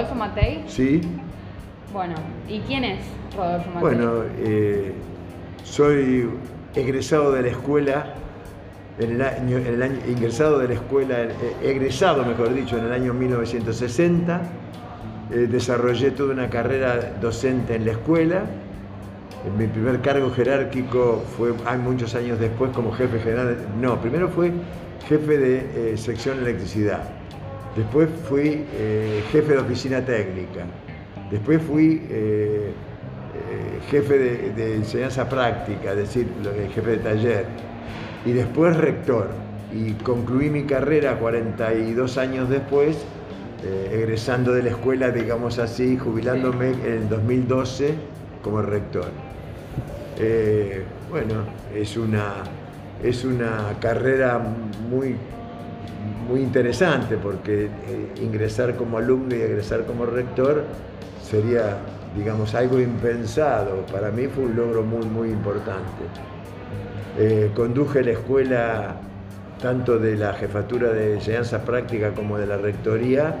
Rodolfo Matei. Sí. Bueno, ¿y quién es Rodolfo Matei? Bueno, eh, soy egresado de la escuela, en el año, en el año- ingresado de la escuela, eh, egresado mejor dicho, en el año 1960. Eh, desarrollé toda una carrera docente en la escuela. En mi primer cargo jerárquico fue hay muchos años después como jefe general. No, primero fue jefe de sección electricidad. Después fui eh, jefe de oficina técnica. Después fui eh, eh, jefe de, de enseñanza práctica, es decir, jefe de taller. Y después rector. Y concluí mi carrera 42 años después, eh, egresando de la escuela, digamos así, jubilándome en el 2012 como rector. Bueno, es una, es una carrera muy, muy interesante porque eh, ingresar como alumno y egresar como rector sería, digamos, algo impensado. Para mí fue un logro muy, muy importante. Eh, conduje la escuela tanto de la jefatura de enseñanza práctica como de la rectoría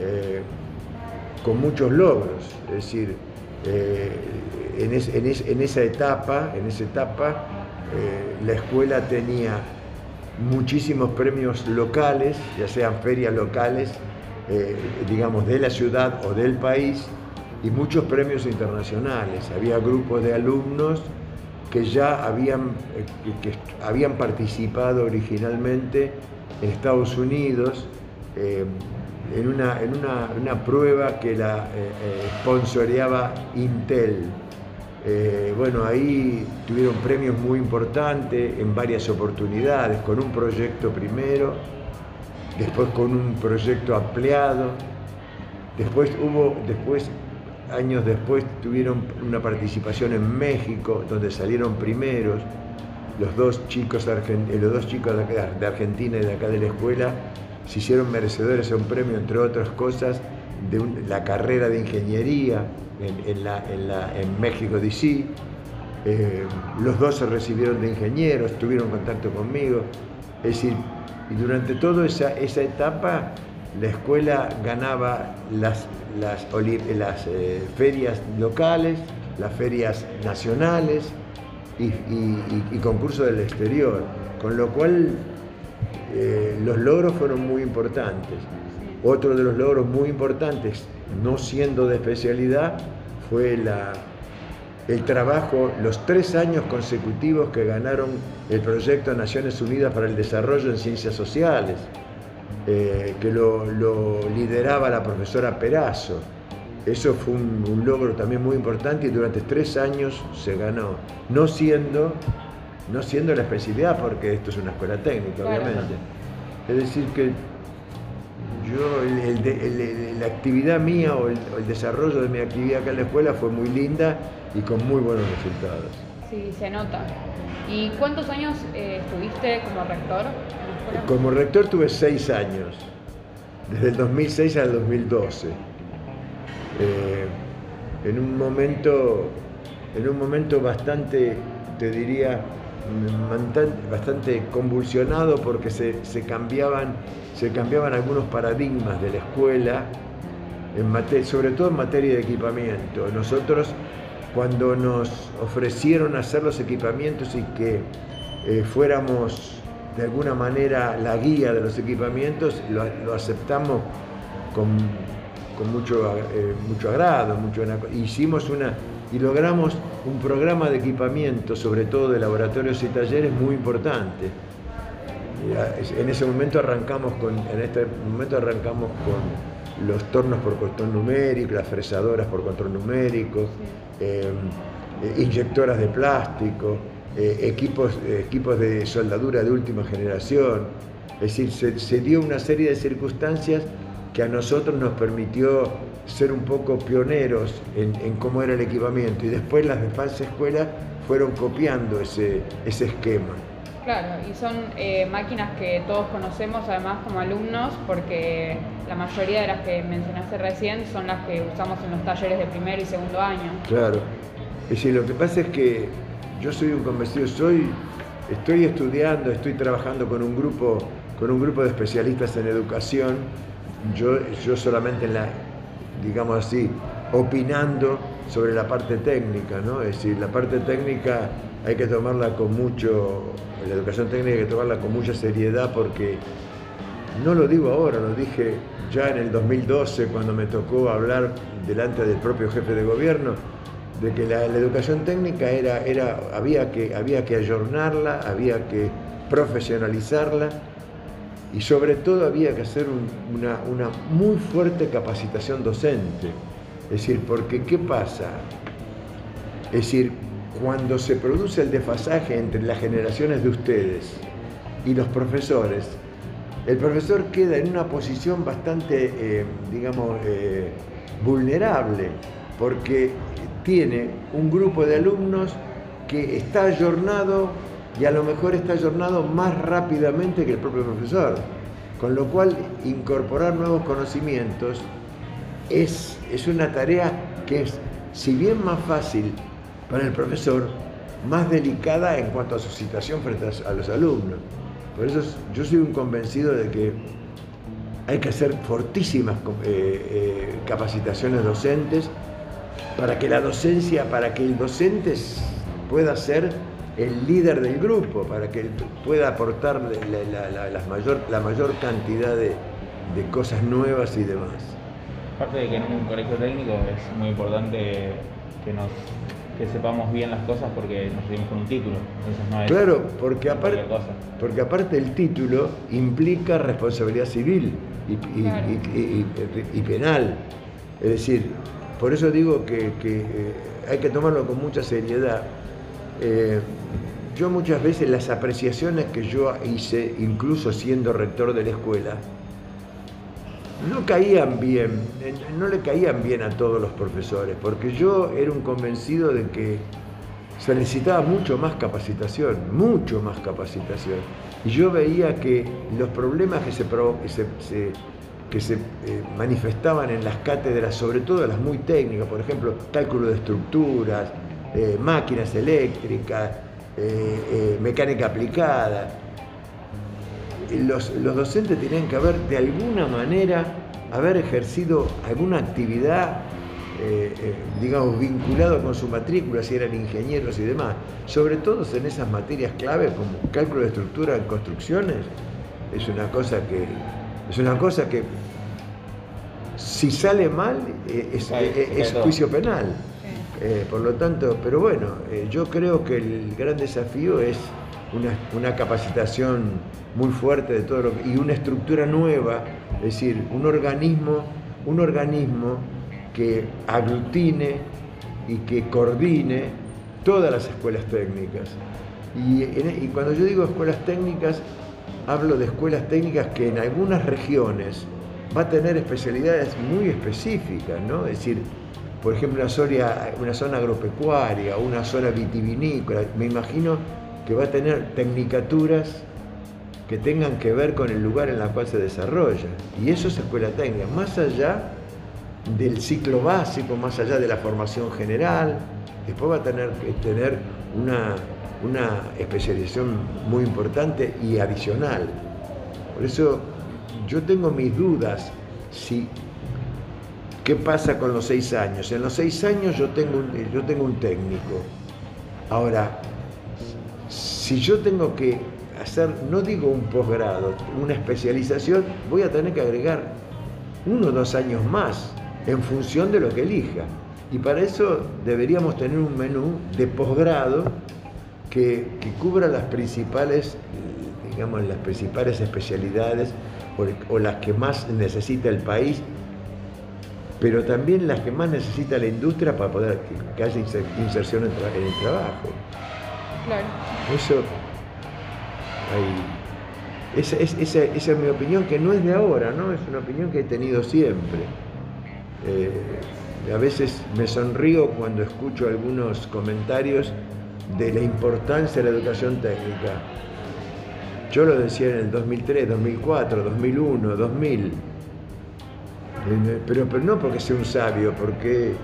eh, con muchos logros. Es decir, eh, en, es- en es- en esa etapa, en esa etapa la escuela tenía muchísimos premios locales, ya sean ferias locales, eh, digamos, de la ciudad o del país, y muchos premios internacionales. Había grupos de alumnos que ya habían, eh, habían participado originalmente en Estados Unidos eh, en, una, en una- una prueba que la eh, sponsoreaba Intel. Eh, bueno, ahí tuvieron premios muy importantes en varias oportunidades, con un proyecto primero, después con un proyecto ampliado, después hubo, después, años después tuvieron una participación en México, donde salieron primeros, los dos chicos, eh, los dos chicos de, de Argentina y de acá de la escuela se hicieron merecedores a un premio, entre otras cosas, de la carrera de ingeniería en, en México DC. Eh, los dos se recibieron de ingenieros, tuvieron contacto conmigo. Es decir, y durante toda esa, etapa la escuela ganaba las, eh, ferias locales, las ferias nacionales y- y concursos del exterior, con lo cual eh, los logros fueron muy importantes. Otro de los logros muy importantes, no siendo de especialidad, fue la, el trabajo, los tres años consecutivos que ganaron el proyecto Naciones Unidas para el Desarrollo en Ciencias Sociales, eh, que lo, lo lideraba la profesora Perazo. Eso fue un, un logro también muy importante y durante tres años se ganó, no siendo, no siendo la especialidad, porque esto es una escuela técnica, Claro. obviamente. Es decir, que yo, el- el de- el- el- la actividad mía o el, o el desarrollo de mi actividad acá en la escuela fue muy linda y con muy buenos resultados. Sí, se nota. ¿Y cuántos años eh, estuviste como rector en la escuela? Como rector tuve seis años, desde el 2006 al 2012. Eh, en un momento, en un momento bastante, te diría, bastante convulsionado porque se, se cambiaban, se cambiaban algunos paradigmas de la escuela, en sobre todo en materia de equipamiento. Nosotros, cuando nos ofrecieron hacer los equipamientos y que eh, fuéramos de alguna manera la guía de los equipamientos, lo, aceptamos con, con mucho, eh, mucho agrado, mucho, hicimos una y logramos un programa de equipamiento, sobre todo de laboratorios y talleres, muy importante. En ese momento arrancamos con, en este momento arrancamos con los tornos por control numérico, las fresadoras por control numérico, eh, eh, inyectoras de plástico, eh, equipos, eh, equipos de soldadura de última generación. Es decir, se, se dio una serie de circunstancias que a nosotros nos permitió ser un poco pioneros en, en cómo era el equipamiento y después las demás escuelas fueron copiando ese, ese esquema. Claro, y son eh, máquinas que todos conocemos además como alumnos porque la mayoría de las que mencionaste recién son las que usamos en los talleres de primer y segundo año. Claro. Es decir, lo que pasa es que yo soy un convencido, soy, estoy estudiando, estoy trabajando con un grupo, con un grupo de especialistas en educación. Yo, yo solamente en la, digamos así, opinando sobre la parte técnica, ¿no? Es decir, la parte técnica hay que tomarla con mucho, la educación técnica hay que tomarla con mucha seriedad porque no lo digo ahora, lo dije ya en el 2012 cuando me tocó hablar delante del propio jefe de gobierno de que la, educación técnica era, era, había, que, había que ayornarla, había que profesionalizarla y sobre todo había que hacer una, una muy fuerte capacitación docente. Es decir, porque ¿qué pasa? Es decir, cuando se produce el desfasaje entre las generaciones de ustedes y los profesores, el profesor queda en una posición bastante, eh, digamos, eh, vulnerable, porque tiene un grupo de alumnos que está ayornado y a lo mejor está ayornado más rápidamente que el propio profesor, con lo cual incorporar nuevos conocimientos es, es una tarea que es, si bien más fácil para el profesor, más delicada en cuanto a su situación frente a los alumnos. Por eso yo soy un convencido de que hay que hacer fortísimas eh, eh, capacitaciones docentes para que la docencia, para que el docente pueda ser el líder del grupo, para que pueda aportar la, mayor, la mayor cantidad de, cosas nuevas y demás. Aparte de que en un colegio técnico es muy importante que nos que sepamos bien las cosas porque nos dimos con un título. claro, porque aparte, porque aparte el título implica responsabilidad civil y, penal. Es decir, por eso digo que, eh, hay que tomarlo con mucha seriedad. Eh, yo muchas veces las apreciaciones que yo hice, incluso siendo rector de la escuela, no caían bien, no le caían bien a todos los profesores, porque yo era un convencido de que se necesitaba mucho más capacitación, mucho más capacitación. Y yo veía que los problemas que se, que se, eh, manifestaban en las cátedras, sobre todo las muy técnicas, por ejemplo, cálculo de estructuras, eh, máquinas eléctricas, eh, mecánica aplicada, los, docentes tenían que haber de alguna manera haber ejercido alguna actividad, eh, eh, digamos, vinculada con su matrícula, si eran ingenieros y demás, sobre todo en esas materias clave como cálculo de estructura en construcciones, es una cosa que, es una cosa que si sale mal eh, es, juicio penal. por lo tanto, pero bueno, yo creo que el gran desafío es una, capacitación muy fuerte de todo lo y una estructura nueva, es decir, un organismo, un organismo que aglutine y que coordine todas las escuelas técnicas. Y, cuando yo digo escuelas técnicas, hablo de escuelas técnicas que en algunas regiones va a tener especialidades muy específicas, ¿no? Es decir, por ejemplo, una una zona agropecuaria, una zona vitivinícola, me imagino que va a tener tecnicaturas que tengan que ver con el lugar en el cual se desarrolla. Y eso es escuela técnica, más allá del ciclo básico, más allá de la formación general, después va a tener que tener una, una especialización muy importante y adicional. Por eso yo tengo mis dudas si qué pasa con los seis años. En los seis años yo tengo yo tengo un técnico. Ahora, si yo tengo que hacer, no digo un posgrado, una especialización, voy a tener que agregar uno o dos años más en función de lo que elija. Y para eso deberíamos tener un menú de posgrado que, cubra las principales, digamos, las principales especialidades o, las que más necesita el país, pero también las que más necesita la industria para poder que, haya inserción en el trabajo. Eso, esa, es, mi opinión, que no es de ahora, ¿no? Es una opinión que he tenido siempre. Eh, a veces me sonrío cuando escucho algunos comentarios de la importancia de la educación técnica. Yo lo decía en el 2003, 2004, 2001, 2000. Pero, pero no porque sea un sabio, porque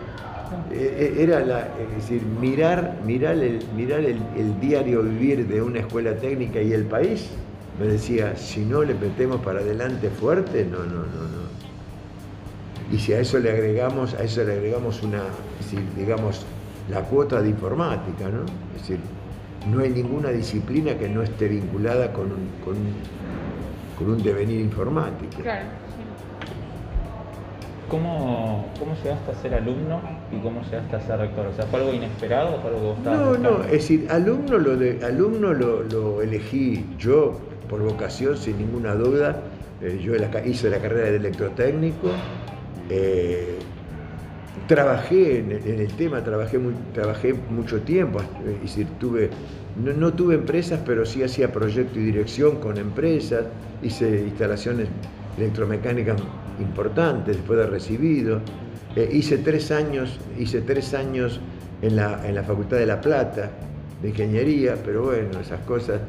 era la, es decir, mirar, mirar, el, mirar el, diario vivir de una escuela técnica y el país, me decía, si no le metemos para adelante fuerte, no, no, no, no. y si a eso le agregamos, a eso le agregamos una, digamos, la cuota de informática, ¿no? Es decir, no hay ninguna disciplina que no esté vinculada con un, con con un devenir informático. Claro. ¿Cómo, ¿Cómo llegaste a ser alumno y cómo llegaste a ser rector? O sea, ¿fue algo inesperado o fue algo que vos No, buscando? no, es decir, alumno lo, de, alumno lo, lo elegí yo por vocación, sin ninguna duda. Eh, yo hice la carrera de electrotécnico, eh, trabajé en, el- en el tema, trabajé, muy- trabajé mucho tiempo, eh, es decir, tuve, no, no tuve empresas, pero sí hacía proyecto y dirección con empresas, hice instalaciones electromecánicas importantes después de recibido, Eh, hice tres años, hice tres años en la, en la Facultad de La Plata de Ingeniería, pero bueno, esas cosas,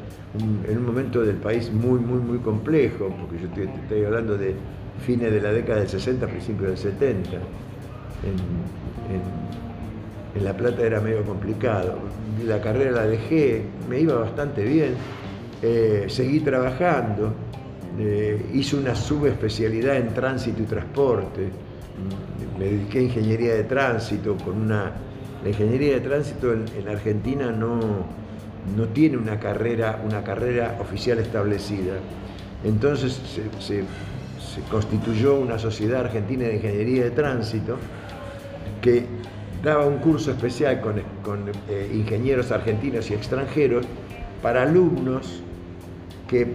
en un momento del país muy, muy, muy complejo, porque yo estoy, hablando de fines de la década del 60, principios del 70. En, La Plata era medio complicado. La carrera la dejé, me iba bastante bien, eh, seguí trabajando, eh, hice una subespecialidad en tránsito y transporte, me dediqué a ingeniería de tránsito con una... La ingeniería de tránsito en, en Argentina no, no tiene una carrera, una carrera oficial establecida. Entonces se, constituyó una sociedad argentina de ingeniería de tránsito que daba un curso especial con, con, eh, ingenieros argentinos y extranjeros para alumnos que,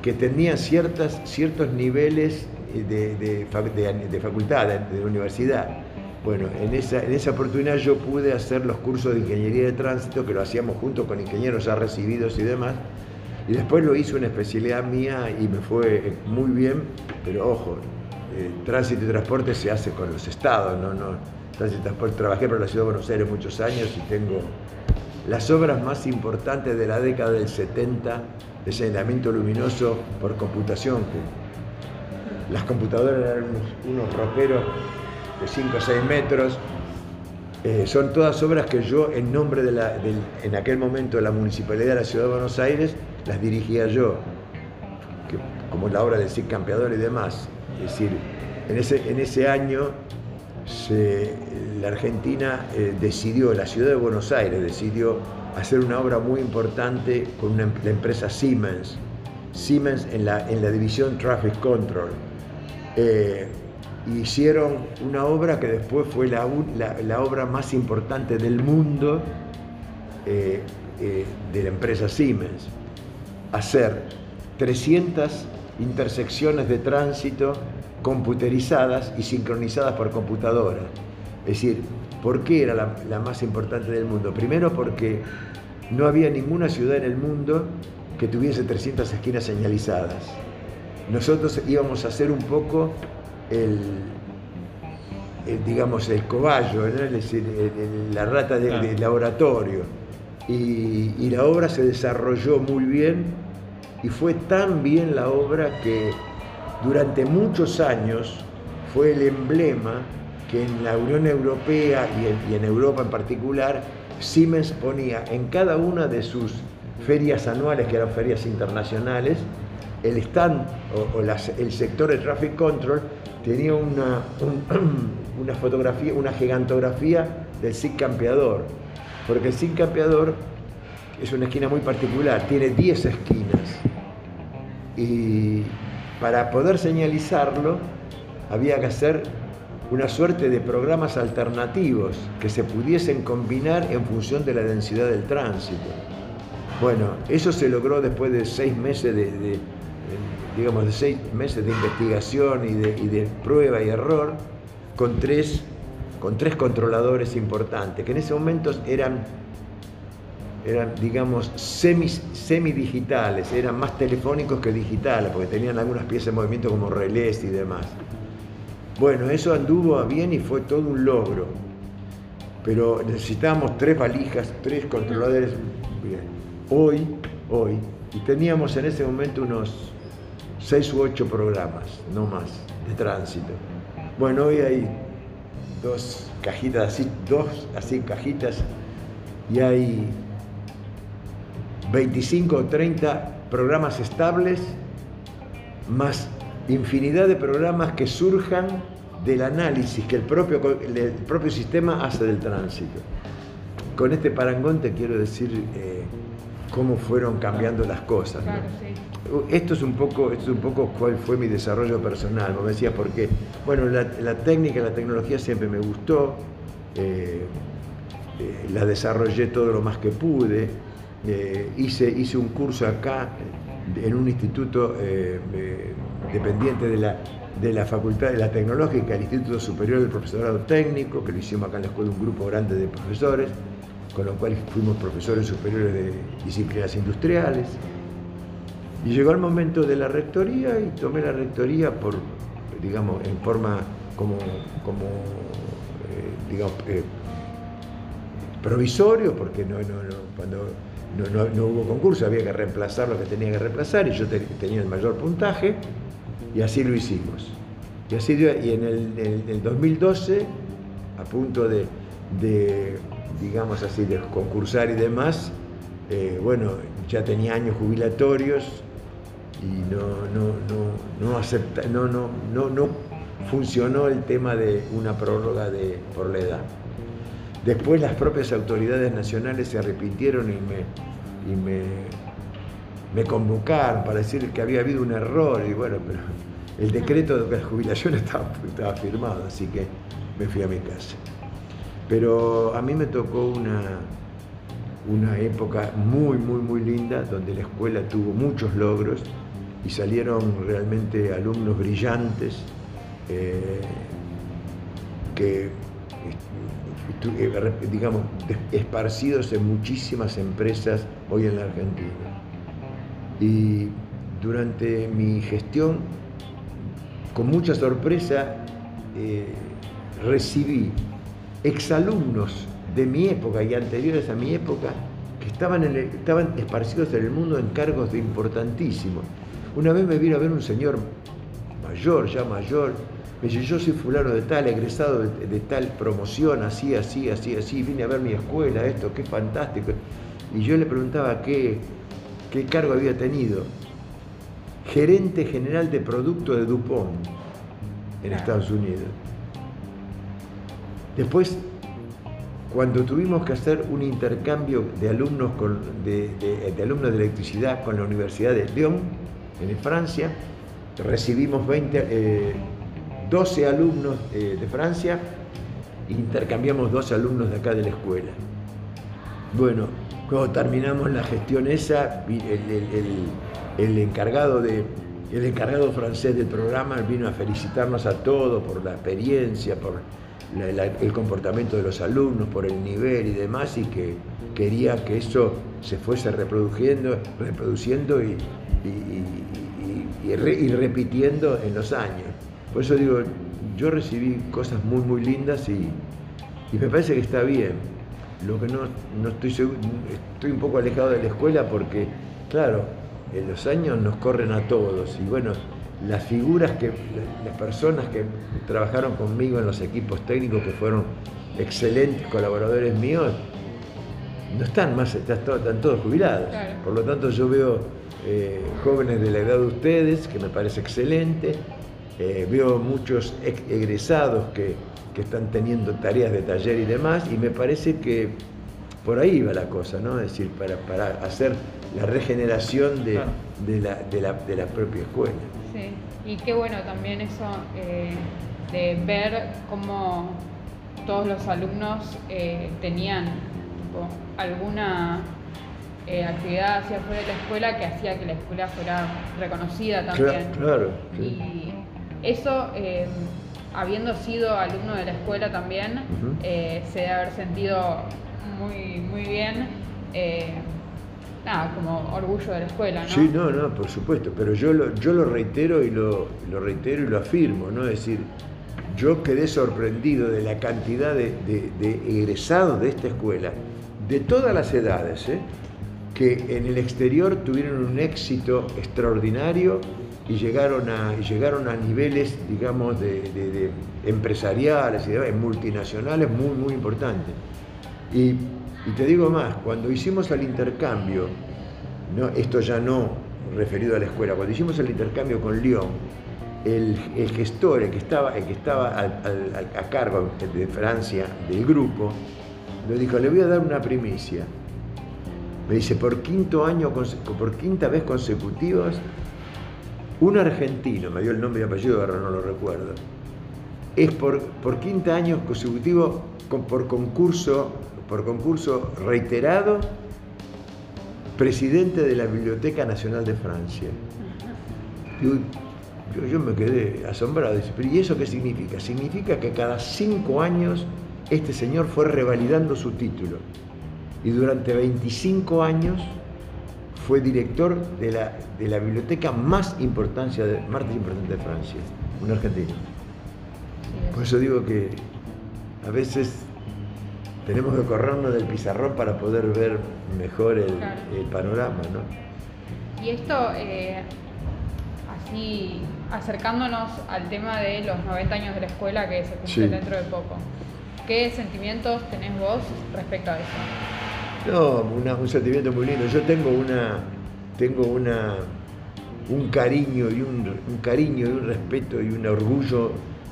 que tenían ciertas, ciertos niveles de, de, de- facultad, de, de universidad. Bueno, en esa, en esa oportunidad yo pude hacer los cursos de ingeniería de tránsito, que lo hacíamos junto con ingenieros ya recibidos y demás, y después lo hice una especialidad mía y me fue muy bien, pero ojo, eh, tránsito y transporte se hace con los estados, no, no. Tránsito y transporte, trabajé para la ciudad de Buenos Aires muchos años y tengo las obras más importantes de la década del 70 de señalamiento luminoso por computación, las computadoras eran unos, roperos de 5 o 6 metros, eh, son todas obras que yo, en nombre de la, en aquel momento de la Municipalidad de la Ciudad de Buenos Aires, las dirigía yo, que- como la obra del Cid Campeador y demás. Es decir, en ese, en ese año la Argentina eh, decidió, la Ciudad de Buenos Aires decidió hacer una obra muy importante con em- la empresa Siemens, Siemens en la, en la división Traffic Control. Eh, hicieron una obra que después fue la, obra más importante del mundo eh, eh, de la empresa Siemens. Hacer 300 intersecciones de tránsito computerizadas y sincronizadas por computadora. Es decir, ¿por qué era la, la más importante del mundo? Primero porque no había ninguna ciudad en el mundo que tuviese 300 esquinas señalizadas. Nosotros íbamos a hacer un poco el, el, digamos, el cobayo, ¿no? Es decir, el- el- la rata de, Claro. de laboratorio. Y, y la obra se desarrolló muy bien y fue tan bien la obra que durante muchos años fue el emblema que en la Unión Europea y en, y en Europa en particular, Siemens ponía en cada una de sus ferias anuales, que eran ferias internacionales, el stand o, el sector de traffic control tenía una, un- una fotografía, una gigantografía del SIG campeador, porque el SIG campeador es una esquina muy particular, tiene 10 esquinas y para poder señalizarlo había que hacer una suerte de programas alternativos que se pudiesen combinar en función de la densidad del tránsito. Bueno, eso se logró después de seis meses de- digamos, de seis meses de investigación y de, y de prueba y error con tres, con tres controladores importantes, que en ese momento eran, eran digamos, semi, semidigitales, eran más telefónicos que digitales, porque tenían algunas piezas de movimiento como relés y demás. Bueno, eso anduvo bien y fue todo un logro. Pero necesitábamos tres valijas, tres controladores. Bien. Hoy, hoy, y teníamos en ese momento unos seis u ocho programas, no más, de tránsito. Bueno, hoy hay dos cajitas así, dos así cajitas, y hay 25 o 30 programas estables, más infinidad de programas que surjan del análisis que el propio, el propio sistema hace del tránsito. Con este parangón te quiero decir eh, cómo fueron cambiando las cosas. Esto es un poco, esto es un poco cuál fue mi desarrollo personal. Me decía porque, bueno, la, técnica, la tecnología siempre me gustó, eh, eh, la desarrollé todo lo más que pude, hice, hice un curso acá en un instituto dependiente de la de la Facultad de la Tecnológica, el Instituto Superior del Profesorado Técnico, que lo hicimos acá en la escuela un grupo grande de profesores, con lo cual fuimos profesores superiores de disciplinas industriales. Y llegó el momento de la rectoría y tomé la rectoría por, digamos, en forma como, como eh, digamos, eh, provisorio, porque no, no, no, cuando no, hubo concurso había que reemplazar lo que tenía que reemplazar y yo tenía el mayor puntaje. Y así lo hicimos. Y, así, y en el, 2012, a punto de, digamos así, de concursar y demás, eh, bueno, ya tenía años jubilatorios y no, no, no, acepta, no, no, no, no funcionó el tema de una prórroga de, por la edad. Después las propias autoridades nacionales se arrepintieron y me, y me me convocaron para decir que había habido un error y bueno, pero el decreto de la jubilación estaba, estaba firmado, así que me fui a mi casa. Pero a mí me tocó una, una época muy, muy, muy linda, donde la escuela tuvo muchos logros y salieron realmente alumnos brillantes eh, que, eh, digamos, esparcidos en muchísimas empresas hoy en la Argentina. Y durante mi gestión, con mucha sorpresa, eh, recibí exalumnos de mi época y anteriores a mi época que estaban, estaban esparcidos en el mundo en cargos de importantísimos. Una vez me vino a ver un señor mayor, ya mayor, me dice, yo soy fulano de tal, egresado de, de, tal promoción, así, así, así, así, vine a ver mi escuela, esto, qué fantástico. Y yo le preguntaba qué, qué cargo había tenido. Gerente general de producto de Dupont en Estados Unidos. Después, cuando tuvimos que hacer un intercambio de alumnos, de, alumnos de electricidad con la Universidad de Lyon, en Francia, recibimos 20, 12 eh, alumnos eh, de Francia e intercambiamos dos alumnos de acá de la escuela. Bueno, cuando terminamos la gestión esa, de, el encargado francés del programa vino a felicitarnos a todos por la experiencia, por el comportamiento de los alumnos, por el nivel y demás, y que quería que eso se fuese reproduciendo, reproduciendo y, y, repitiendo en los años. Por eso digo, yo recibí cosas muy, muy lindas y me parece que está bien. Lo que no, estoy seguro, estoy un poco alejado de la escuela porque, claro, en los años nos corren a todos y bueno, las figuras que, las personas que trabajaron conmigo en los equipos técnicos que fueron excelentes colaboradores míos, no están más, están, todos jubilados. Por lo tanto, yo veo eh, jóvenes de la edad de ustedes, que me parece excelente, eh, veo muchos egresados que que están teniendo tareas de taller y demás, y me parece que por ahí va la cosa, ¿no? Es decir, para, para hacer la regeneración de, de, la, de, la, de, la, propia escuela. Sí, y qué bueno también eso eh, de ver cómo todos los alumnos eh, tenían alguna eh, actividad hacia afuera de la escuela que hacía que la escuela fuera reconocida también. Claro. Y eso habiendo sido alumno de la escuela también, eh, se debe haber sentido muy, muy bien. Eh, nada, como orgullo de la escuela, ¿no? Sí, no, no, por supuesto, pero yo lo, yo lo reitero y lo, lo reitero y lo afirmo, ¿no? Es decir, yo quedé sorprendido de la cantidad de, egresados de esta escuela, de todas las edades, ¿eh? Que en el exterior tuvieron un éxito extraordinario y llegaron a, llegaron a niveles, digamos, de, empresariales y multinacionales muy, muy importantes. Y, te digo más, cuando hicimos el intercambio, ¿no? esto ya no referido a la escuela, cuando hicimos el intercambio con Lyon, el, gestor, el que estaba, el que estaba a cargo de Francia del grupo, le dijo, le voy a dar una primicia. Me dice, por quinto año, por quinta vez consecutivos, un argentino, me dio el nombre y apellido, ahora no lo recuerdo, es por, por quinta año consecutivo por concurso, por concurso reiterado, presidente de la Biblioteca Nacional de Francia. Yo, yo, me quedé asombrado. ¿y eso qué significa? Significa que cada cinco años este señor fue revalidando su título y durante 25 años fue director de la, de la biblioteca más, importancia de, más importante de Francia, un argentino. Por eso digo que a veces tenemos que corrernos del pizarrón para poder ver mejor el, panorama, ¿no? Y esto, eh, así acercándonos al tema de los 90 años de la escuela que se cumple dentro de poco, ¿qué sentimientos tenés vos respecto a eso? No, un sentimiento muy lindo. Yo tengo una, tengo una, un cariño y un, cariño y un respeto y un orgullo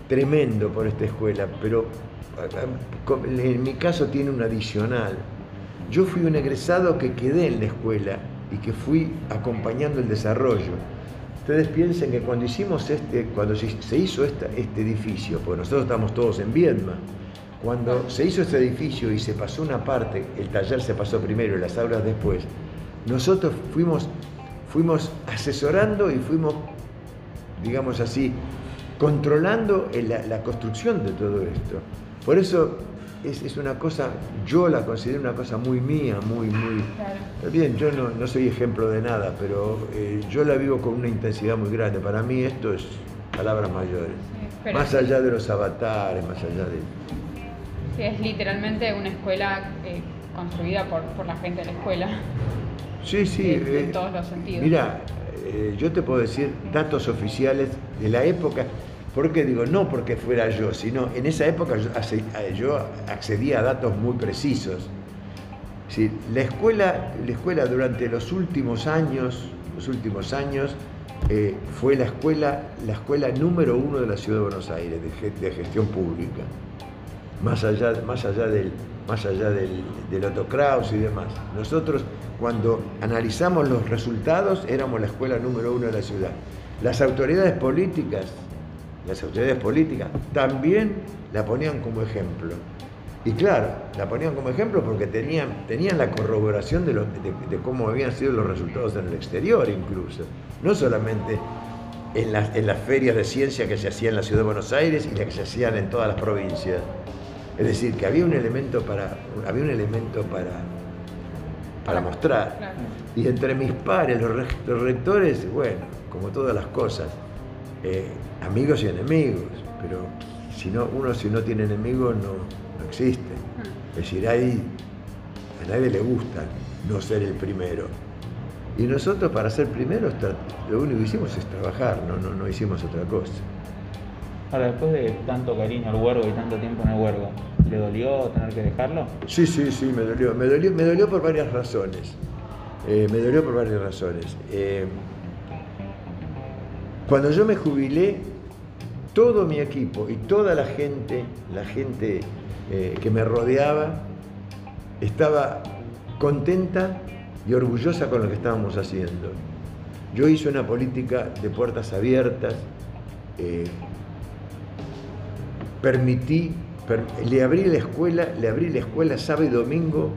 tremendo por esta escuela, pero en mi caso tiene un adicional. Yo fui un egresado que quedé en la escuela y que fui acompañando el desarrollo. Ustedes piensen que cuando hicimos este, cuando se hizo este edificio, porque nosotros estamos todos en Viedma, cuando se hizo este edificio y se pasó una parte, el taller se pasó primero y las aulas después, nosotros fuimos, fuimos asesorando y fuimos, digamos así, controlando la, construcción de todo esto. Por eso es, una cosa, yo la considero una cosa muy mía, muy, muy... Bien, yo no, soy ejemplo de nada, pero eh, yo la vivo con una intensidad muy grande. Para mí esto es palabras mayores. más allá de los avatares, más allá de... Sí, es literalmente una escuela eh, construida por, la gente de la escuela. Sí, sí. en eh, todos los sentidos. Mira, yo te puedo decir datos oficiales de la época. ¿Por qué digo? No porque fuera yo, sino en esa época yo, accedía a datos muy precisos. la, escuela, la escuela durante los últimos años, los últimos años eh, fue la escuela, la escuela número uno de la ciudad de Buenos Aires, de, gestión pública. Más allá, más allá, del, más allá del, del y demás. Nosotros, cuando analizamos los resultados, éramos la escuela número uno de la ciudad. Las autoridades políticas las autoridades políticas, también la ponían como ejemplo. Y claro, la ponían como ejemplo porque tenían, tenían la corroboración de, de, cómo habían sido los resultados en el exterior incluso. No solamente en las, en las ferias de ciencia que se hacían en la ciudad de Buenos Aires y las que se hacían en todas las provincias. Es decir, que había un elemento para, había un elemento para, para mostrar. Y entre mis pares, los rectores, bueno, como todas las cosas, eh, amigos y enemigos, pero si no, uno si no tiene enemigos no, existe. Ah. Es decir, ahí a nadie le gusta no ser el primero. Y nosotros para ser primeros lo único que hicimos es trabajar, no, no, no hicimos otra cosa. Ahora, después de tanto cariño al huergo y tanto tiempo en el huergo, ¿le dolió tener que dejarlo? Sí, sí, sí, me dolió. Me dolió, me dolió por varias razones. Eh, me dolió por varias razones. Eh, cuando yo me jubilé, todo mi equipo y toda la gente, la gente eh, que me rodeaba, estaba contenta y orgullosa con lo que estábamos haciendo. Yo hice una política de puertas abiertas, permití, le abrí la escuela, le abrí la escuela sábado y domingo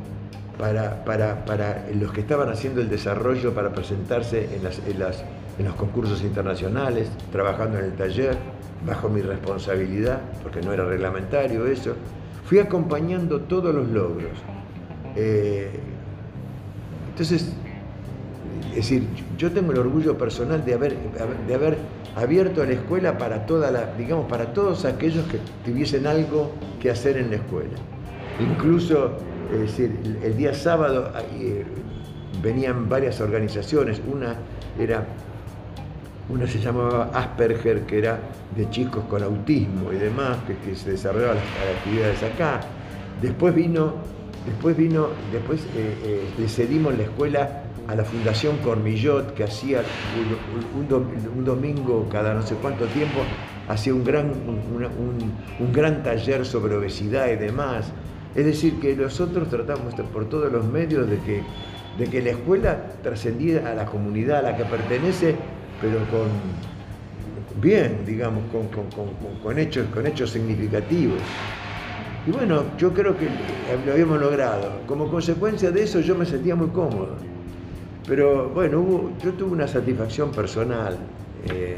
para, para, los que estaban haciendo el desarrollo para presentarse en las en los concursos internacionales, trabajando en el taller, bajo mi responsabilidad, porque no era reglamentario eso. Fui acompañando todos los logros. Eh, entonces, es decir, yo tengo el orgullo personal de haber, de haber abierto la escuela para toda la, digamos, para todos aquellos que tuviesen algo que hacer en la escuela. Incluso, decir, el, día sábado eh, venían varias organizaciones, una era una se llamaba Asperger, que era de chicos con autismo y demás, que, se desarrollaban las, actividades acá. Después vino, después vino, después eh, eh, le la escuela a la Fundación Cormillot, que hacía un, domingo cada no sé cuánto tiempo, hacía un gran, un, gran taller sobre obesidad y demás. Es decir, que nosotros tratamos por todos los medios de que, de que la escuela trascendiera a la comunidad a la que pertenece, pero con bien, digamos, con, con hechos, con hechos significativos. Y bueno, yo creo que lo habíamos logrado. Como consecuencia de eso yo me sentía muy cómodo. Pero bueno, yo tuve una satisfacción personal. Eh,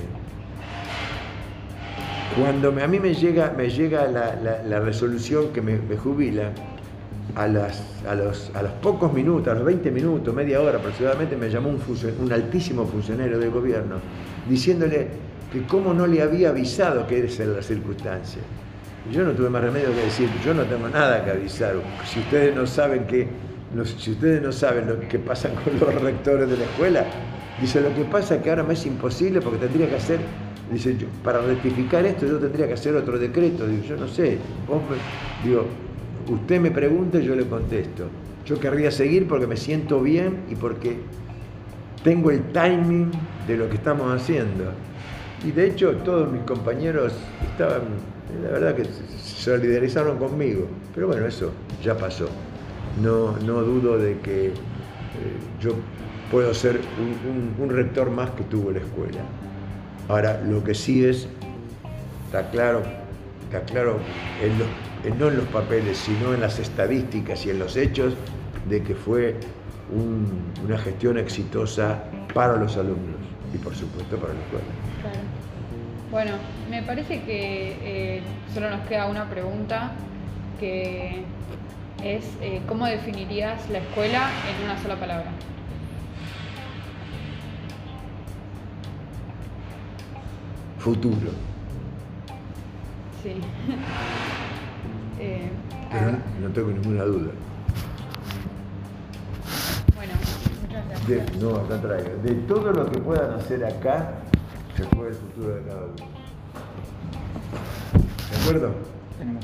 cuando a mí me llega, me llega la, resolución que me, jubila, a, las, los, pocos minutos, a los 20 minutos, media hora aproximadamente, me llamó un, altísimo funcionario del gobierno diciéndole que cómo no le había avisado que esa era la circunstancia. Yo no tuve más remedio que decir, yo no tengo nada que avisar. Si ustedes no saben que si ustedes no saben lo que pasa con los rectores de la escuela, dice, lo que pasa es que ahora me es imposible porque tendría que hacer, dice, para rectificar esto yo tendría que hacer otro decreto. Digo, yo no sé, digo, usted me pregunta y yo le contesto. Yo querría seguir porque me siento bien y porque tengo el timing de lo que estamos haciendo. Y de hecho todos mis compañeros estaban, la verdad que se solidarizaron conmigo. Pero bueno, eso ya pasó no, dudo de que eh, yo puedo ser un, rector más que tuvo la escuela. Ahora, lo que sí es, está claro, está claro no en los papeles, sino en las estadísticas y en los hechos, de que fue una gestión exitosa para los alumnos y por supuesto para la escuela. Bueno, me parece que eh, solo nos queda una pregunta que es eh, cómo definirías la escuela en una sola palabra. Futuro. Sí. eh, no tengo ninguna duda. Bueno, muchas gracias. De, no, acá traigo. De todo lo que puedan hacer acá, se juega el futuro de cada uno. ¿De acuerdo? Tenemos